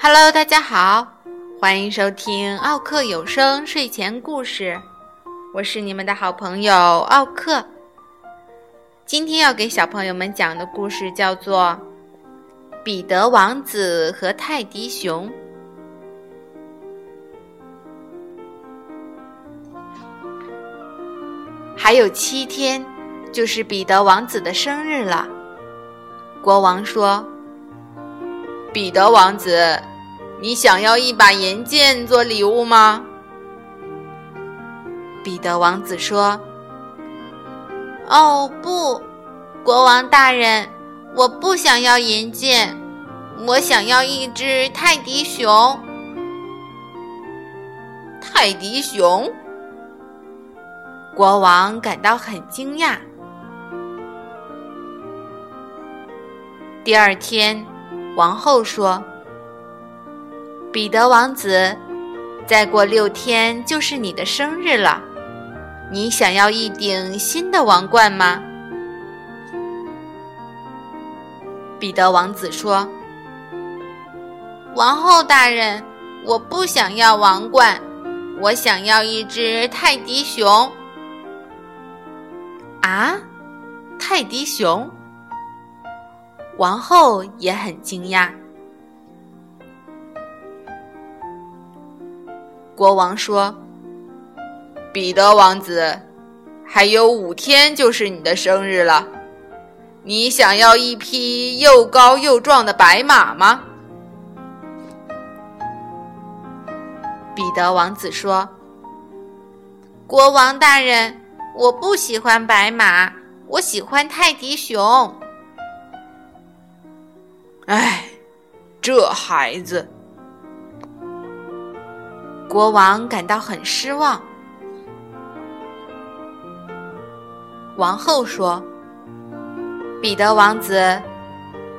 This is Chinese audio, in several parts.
Hello，大家好，欢迎收听奥克有声睡前故事，我是你们的好朋友奥克。今天要给小朋友们讲的故事叫做《彼得王子和泰迪熊》。还有七天，就是彼得王子的生日了。国王说：“彼得王子。”你想要一把银剑做礼物吗？彼得王子说：“哦，不，国王大人，我不想要银剑，我想要一只泰迪熊。”泰迪熊，国王感到很惊讶。第二天，王后说。彼得王子，再过六天就是你的生日了。你想要一顶新的王冠吗？彼得王子说：“王后大人，我不想要王冠，我想要一只泰迪熊。”啊，泰迪熊！王后也很惊讶。国王说：“彼得王子，还有五天就是你的生日了。你想要一匹又高又壮的白马吗？”彼得王子说：“国王大人，我不喜欢白马，我喜欢泰迪熊。”哎，这孩子。国王感到很失望。王后说：“彼得王子，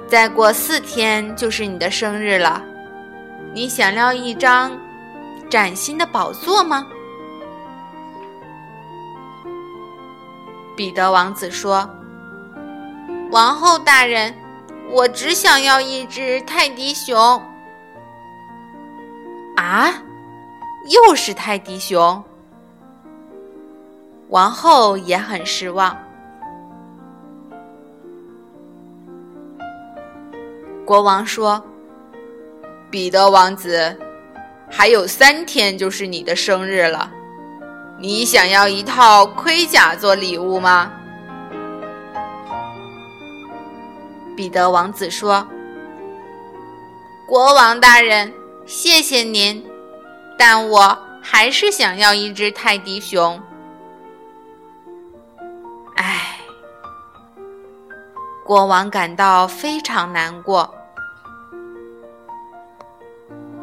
再过四天就是你的生日了。你想要一张崭新的宝座吗？”彼得王子说：“王后大人，我只想要一只泰迪熊。”啊？又是泰迪熊，王后也很失望。国王说：“彼得王子，还有三天就是你的生日了，你想要一套盔甲做礼物吗？”彼得王子说：“国王大人，谢谢您。”但我还是想要一只泰迪熊。唉，国王感到非常难过。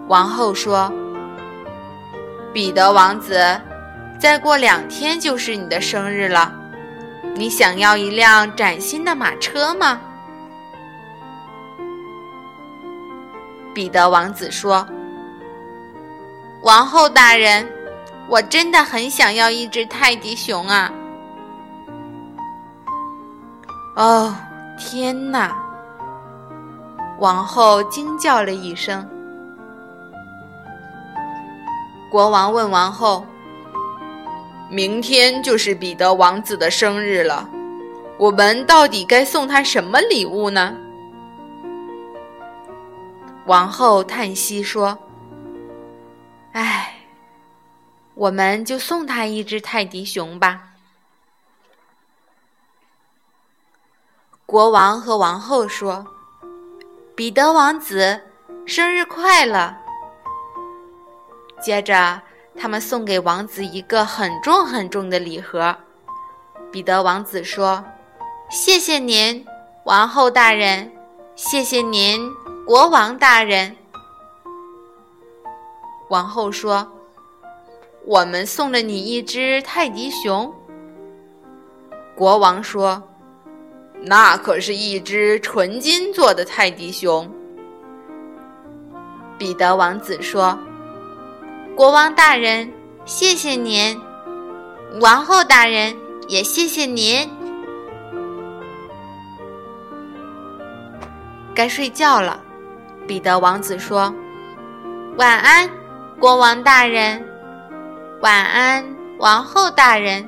王后说：“彼得王子，再过两天就是你的生日了，你想要一辆崭新的马车吗？”彼得王子说。王后大人，我真的很想要一只泰迪熊啊！哦，天哪！王后惊叫了一声。国王问王后：“明天就是彼得王子的生日了，我们到底该送他什么礼物呢？”王后叹息说。唉，我们就送他一只泰迪熊吧。国王和王后说：“彼得王子，生日快乐！”接着，他们送给王子一个很重很重的礼盒。彼得王子说：“谢谢您，王后大人，谢谢您，国王大人。”王后说：“我们送了你一只泰迪熊。”国王说：“那可是一只纯金做的泰迪熊。”彼得王子说：“国王大人，谢谢您。王后大人，也谢谢您。该睡觉了，彼得王子说：“晚安，国王大人。晚安，王后大人。”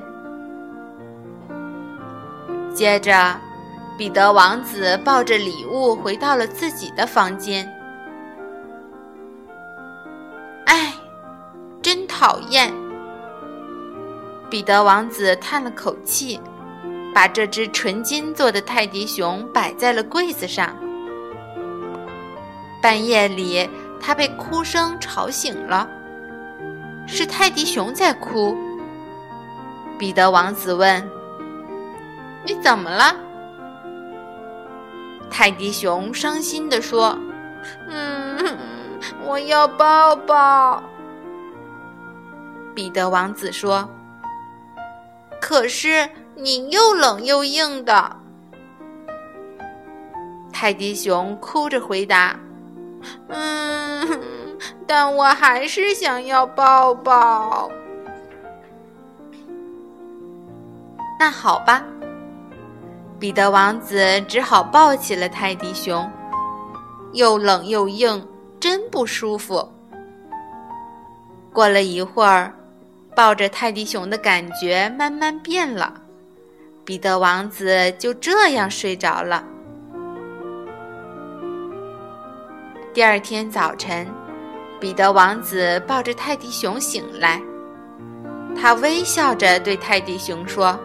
接着，彼得王子抱着礼物回到了自己的房间。讨厌！彼得王子叹了口气，把这只纯金做的泰迪熊摆在了柜子上。半夜里，他被哭声吵醒了，是泰迪熊在哭。彼得王子问：“你怎么了？”泰迪熊伤心地说：“嗯。”我要抱抱。彼得王子说：“可是你又冷又硬的。”泰迪熊哭着回答：“嗯，但我还是想要抱抱。”那好吧，彼得王子只好抱起了泰迪熊，又冷又硬。真不舒服。过了一会儿，抱着泰迪熊的感觉慢慢变了，彼得王子就这样睡着了。第二天早晨，彼得王子抱着泰迪熊醒来，他微笑着对泰迪熊说：“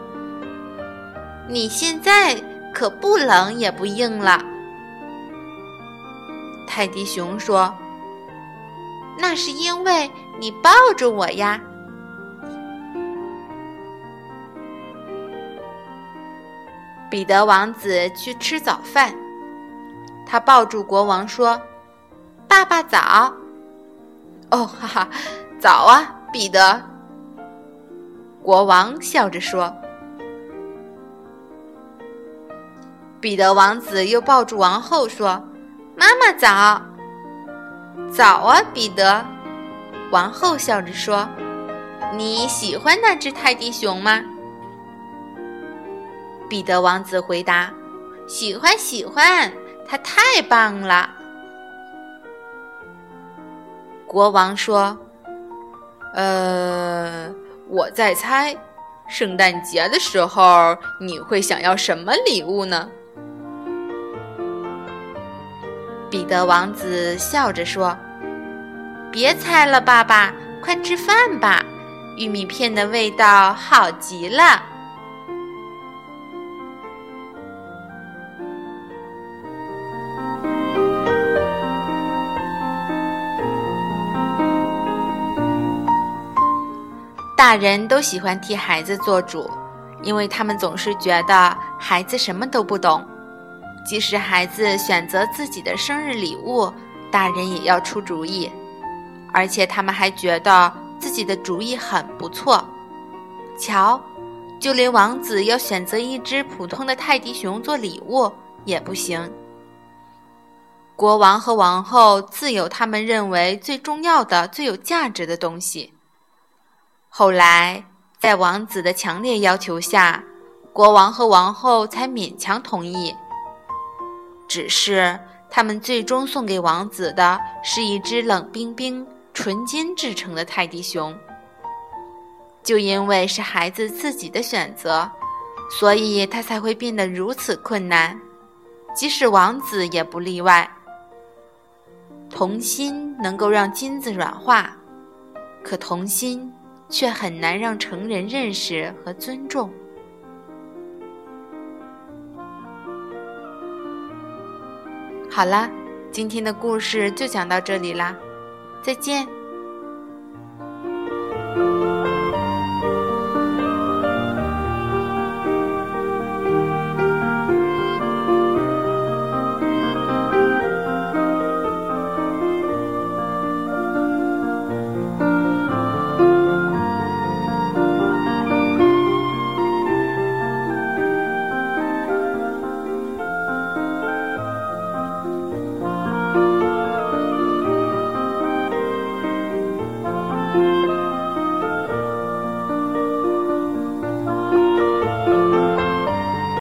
你现在可不冷也不硬了。”泰迪熊说：“那是因为你抱着我呀。”彼得王子去吃早饭，他抱住国王说：“爸爸早。”“哦，哈哈，早啊，彼得。”国王笑着说。彼得王子又抱住王后说。妈妈早，早啊，彼得。王后笑着说：“你喜欢那只泰迪熊吗？”彼得王子回答：“喜欢，喜欢，他太棒了。”国王说：“呃，我在猜，圣诞节的时候你会想要什么礼物呢？”彼得王子笑着说：“别猜了，爸爸，快吃饭吧！玉米片的味道好极了。”大人都喜欢替孩子做主，因为他们总是觉得孩子什么都不懂。即使孩子选择自己的生日礼物，大人也要出主意，而且他们还觉得自己的主意很不错。瞧，就连王子要选择一只普通的泰迪熊做礼物也不行。国王和王后自有他们认为最重要的、最有价值的东西。后来，在王子的强烈要求下，国王和王后才勉强同意。只是他们最终送给王子的是一只冷冰冰、纯金制成的泰迪熊。就因为是孩子自己的选择，所以他才会变得如此困难，即使王子也不例外。童心能够让金子软化，可童心却很难让成人认识和尊重。好啦，今天的故事就讲到这里啦，再见。